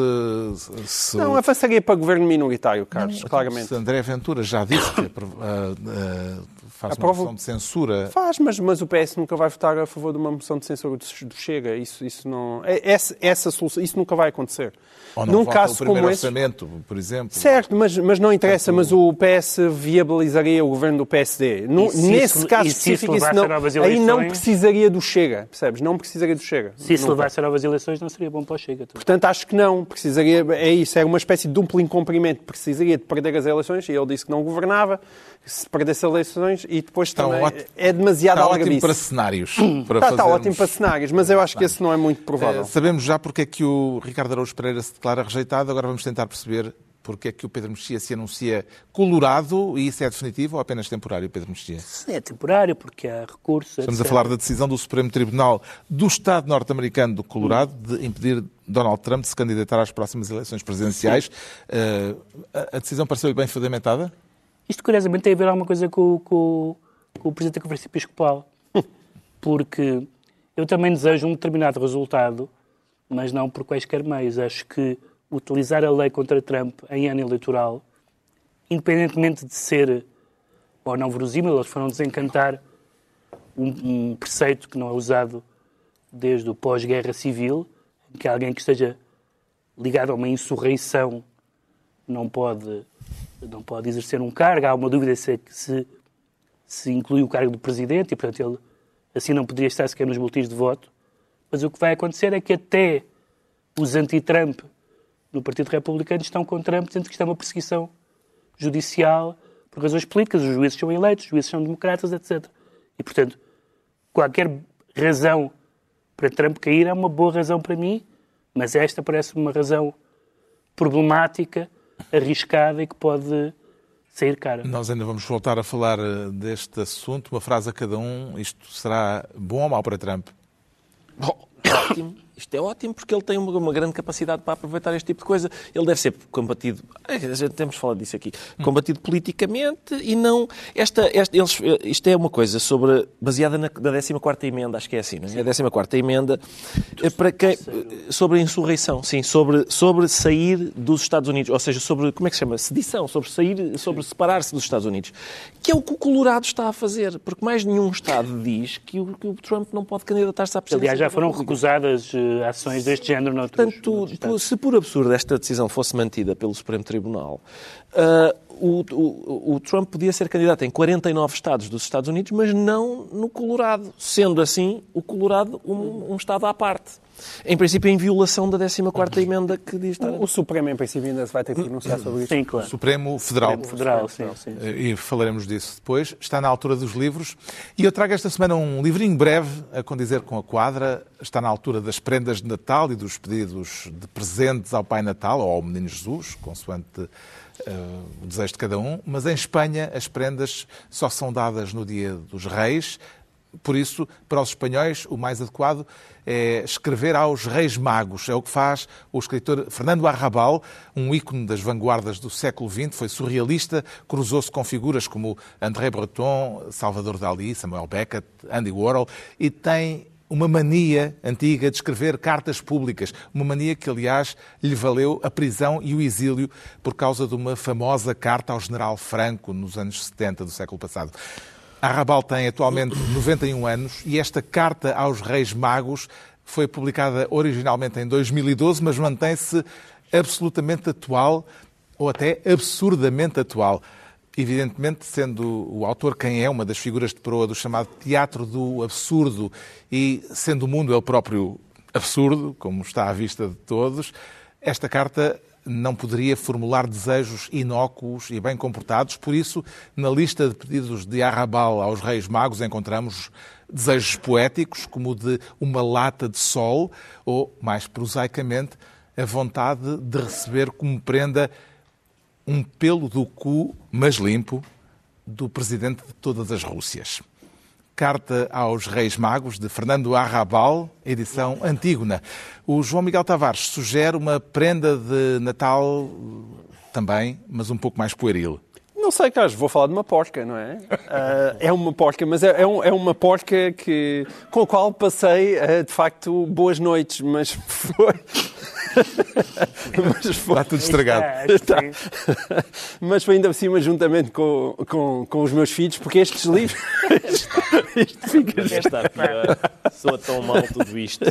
se, se, Não, avançaria para governo minoritário, Carlos, Então, claramente. Se André Ventura já disse que apro- ah, [COUGHS] faz uma Aprova- moção de censura. Faz, mas, mas o PS nunca vai votar a favor de uma moção de censura do Chega. Isso, isso, não, é- essa, essa solução, isso nunca vai acontecer. Ou não Num vota caso o primeiro como esse. orçamento, por exemplo. Certo, mas, mas não interessa, mas o PS viabilizaria o governo do PSD. No- se nesse isso- caso específico, isso não, novas aí não eleições? precisaria do Chega, percebes? Não precisaria do Chega. Se isso levasse a novas eleições, não seria bom para o Chega. também. Portanto, acho que não. Precisaria, é isso, é uma espécie de duplo incumprimento. Precisaria de perder as eleições, e ele disse que não governava, se perdesse as eleições, e depois Está também ótimo- é demasiado Está ótimo para cenários. Para Está, está ótimo para cenários, mas eu acho que esse não é muito provável. Eh, sabemos já porque é que o Ricardo Araújo Pereira se declara rejeitado, agora vamos tentar perceber porque é que o Pedro Mexia se anuncia colorado e isso é definitivo ou apenas temporário, Pedro Mexia? É temporário, porque há recursos. Estamos a etc. falar da decisão do Supremo Tribunal do Estado norte-americano do Colorado de impedir Donald Trump de se candidatar às próximas eleições presidenciais. A- a decisão pareceu-lhe bem fundamentada? Isto, curiosamente, tem a ver alguma coisa com, com- com o Presidente da Conferência Episcopal. [LAUGHS] Porque eu também desejo um determinado resultado, mas não por quaisquer meios. Acho que utilizar a lei contra Trump em ano eleitoral independentemente de ser ou não verosímil, eles foram desencantar um, um preceito que não é usado desde o pós-guerra civil, em que alguém que esteja ligado a uma insurreição não pode, não pode exercer um cargo. Há uma dúvida se, se, se inclui o cargo do presidente e, portanto, ele assim não poderia estar sequer nos boletins de voto. Mas o que vai acontecer é que até os anti-Trump no Partido Republicano estão com Trump, dizendo que isto é uma perseguição judicial por razões políticas. Os juízes são eleitos, os juízes são democratas, etc. E, portanto, qualquer razão para Trump cair é uma boa razão para mim, mas esta parece uma razão problemática, arriscada e que pode sair cara. Nós ainda vamos voltar a falar eh, deste assunto. Uma frase a cada um. Isto será bom ou mau para Trump? Bom, [COUGHS] ótimo. Isto é ótimo porque ele tem uma, uma, grande capacidade para aproveitar este tipo de coisa. Ele deve ser combatido, a gente temos falado disso aqui, combatido politicamente e não. Esta, esta, eles, isto é uma coisa sobre, baseada na, na 14 emenda, acho que é assim, não é? A 14 emenda é para quem, sobre a insurreição, sim, sobre, sobre sair dos Estados Unidos, ou seja, sobre, como é que se chama? Sedição, sobre sair, sobre separar-se dos Estados Unidos. Que é o que o Colorado está a fazer, porque mais nenhum Estado diz que o, que o Trump não pode candidatar-se à presidência. Aliás, já foram recusadas ações deste género noutros, Portanto, se por absurdo esta decisão fosse mantida pelo Supremo Tribunal, uh, o, o, o, Trump podia ser candidato em 49 estados dos Estados Unidos, mas não no Colorado, sendo assim o Colorado um, um estado à parte. Em princípio, em violação da 14ª emenda que diz... O, o Supremo, em princípio, ainda se vai ter que pronunciar sobre isso. Sim, claro. Supremo Federal. Supremo Federal, sim, sim. E falaremos disso depois. Está na altura dos livros. E eu trago esta semana um livrinho breve a condizer com a quadra. Está na altura das prendas de Natal e dos pedidos de presentes ao Pai Natal ou ao Menino Jesus, consoante o desejo de cada um, mas em Espanha as prendas só são dadas no dia dos reis. Por isso, para os espanhóis, o mais adequado é escrever aos Reis Magos. É o que faz o escritor Fernando Arrabal, um ícone das vanguardas do século XX. Foi surrealista, cruzou-se com figuras como André Breton, Salvador Dalí, Samuel Beckett, Andy Warhol e tem uma mania antiga de escrever cartas públicas, uma mania que, aliás, lhe valeu a prisão e o exílio por causa de uma famosa carta ao general Franco nos anos 70 do século passado. Arrabal tem atualmente 91 anos e esta carta aos Reis Magos foi publicada originalmente em 2012, mas mantém-se absolutamente atual ou até absurdamente atual. Evidentemente, sendo o autor quem é, uma das figuras de proa do chamado teatro do absurdo, e sendo o mundo ele próprio absurdo, como está à vista de todos, esta carta não poderia formular desejos inócuos e bem comportados, por isso, na lista de pedidos de Arrabal aos Reis Magos encontramos desejos poéticos, como o de uma lata de sol, ou, mais prosaicamente, a vontade de receber como prenda um pelo do cu, mas limpo, do presidente de todas as Rússias. Carta aos Reis Magos, de Fernando Arrabal, edição Antígona. O João Miguel Tavares sugere uma prenda de Natal também, mas um pouco mais pueril. Não sei, Carlos, vou falar de uma porca, não é? Uh, [LAUGHS] é uma porca, mas é, é, um, é, uma porca que, com a qual passei, uh, de facto, boas noites, mas foi... [LAUGHS] mas foi... Está tudo estragado. Está. mas foi ainda por cima juntamente com, com, com os meus filhos, porque estes livros... [LAUGHS] isto fica... Está pior. Soa tão mal tudo isto.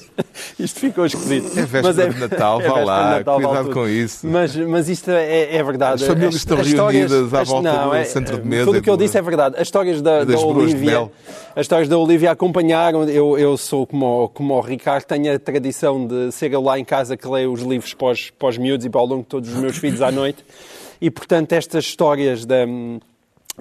Isto ficou esquisito. É véspera mas é, de Natal, é vá lá, Natal, cuidado com isso. Mas, mas isto é, é verdade. As famílias estão reunidas à volta não, é, centro de mesa. Tudo o que eu disse é verdade. As histórias da, da Olivia, as histórias da Olivia acompanharam. Eu, eu sou como, como o Ricardo, tenho a tradição de ser eu lá em casa que leio os livros para os, para os miúdos e para ao longo de todos os meus filhos à noite. E portanto, estas histórias da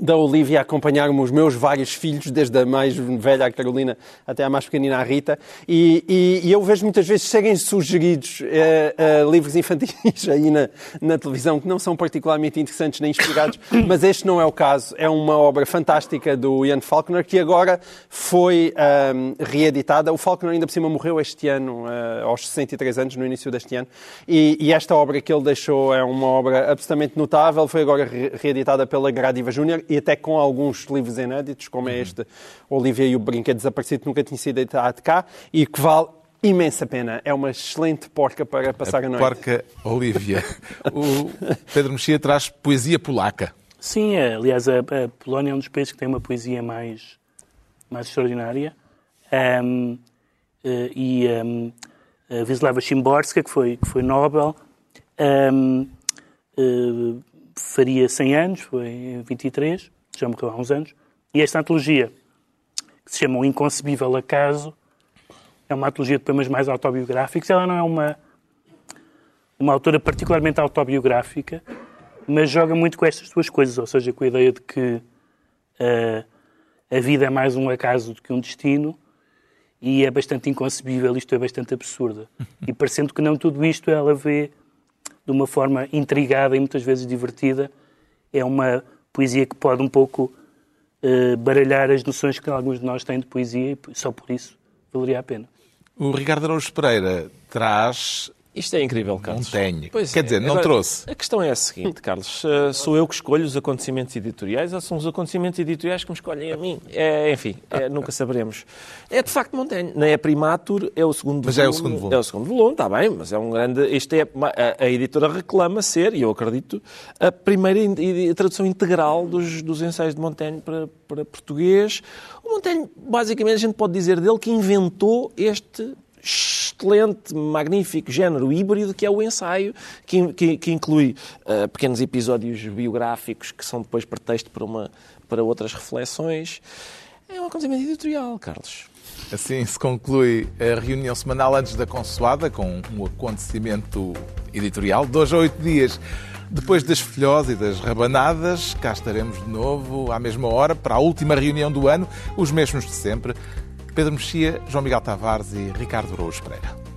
da Olivia acompanhar-me os meus vários filhos, desde a mais velha, a Carolina, até a mais pequenina, a Rita, e, e, e eu vejo muitas vezes serem sugeridos uh, uh, livros infantis [LAUGHS] aí na, na, televisão que não são particularmente interessantes nem inspirados, [COUGHS] mas este não é o caso. É uma obra fantástica do Ian Faulkner que agora foi um, reeditada. O Faulkner ainda por cima morreu este ano, uh, aos 63 anos, no início deste ano, e, e, esta obra que ele deixou é uma obra absolutamente notável, foi agora re reeditada pela Gradiva Júnior e até com alguns livros inéditos, como é uhum. este Olivia e o Brinquedo Desaparecido, que nunca tinha sido editado cá, e que vale imensa pena. É uma excelente porca para passar a, a noite. Porca Olivia. o Pedro Mexia traz poesia polaca. Sim, é, aliás, a, a Polónia é um dos países que tem uma poesia mais, mais extraordinária. Um, eh, e um, a Wisława Szymborska, que foi, que foi Nobel, um, faria 100 anos, foi em 23, já morreu há uns anos. E esta antologia, que se chama O Inconcebível Acaso, é uma antologia de poemas mais autobiográficos. Ela não é uma, uma autora particularmente autobiográfica, mas joga muito com estas duas coisas, ou seja, com a ideia de que uh, a vida é mais um acaso do que um destino e é bastante inconcebível, isto é bastante absurda. [LAUGHS] E parecendo que não tudo isto ela vê de uma forma intrigada e muitas vezes divertida, é uma poesia que pode um pouco uh, baralhar as noções que alguns de nós têm de poesia e só por isso valeria a pena. O Ricardo Araújo Pereira traz isto é incrível, Carlos. Montanha. Pois Quer é. dizer, não Agora, trouxe. A questão é a seguinte, Carlos. Uh, sou eu que escolho os acontecimentos editoriais ou são os acontecimentos editoriais que me escolhem a mim? É, enfim, é, nunca saberemos. É de facto Montaigne. Não é Primatur, é o segundo Mas volume. é o segundo volume. É o segundo volume, está bem, mas é um grande... Isto é, a, a editora reclama ser, e eu acredito, a primeira in- tradução integral dos, dos ensaios de Montaigne para, para português. O Montaigne, basicamente, a gente pode dizer dele que inventou este excelente, magnífico género híbrido que é o ensaio, que, que- que inclui uh, pequenos episódios biográficos que são depois pretexto para, uma, para outras reflexões. É um acontecimento editorial, Carlos. Assim se conclui a reunião semanal antes da consoada, com um acontecimento editorial, dois a oito dias. Depois das filhós e das rabanadas, cá estaremos de novo à mesma hora para a última reunião do ano, os mesmos de sempre. Pedro Mexia, João Miguel Tavares e Ricardo Araújo Pereira.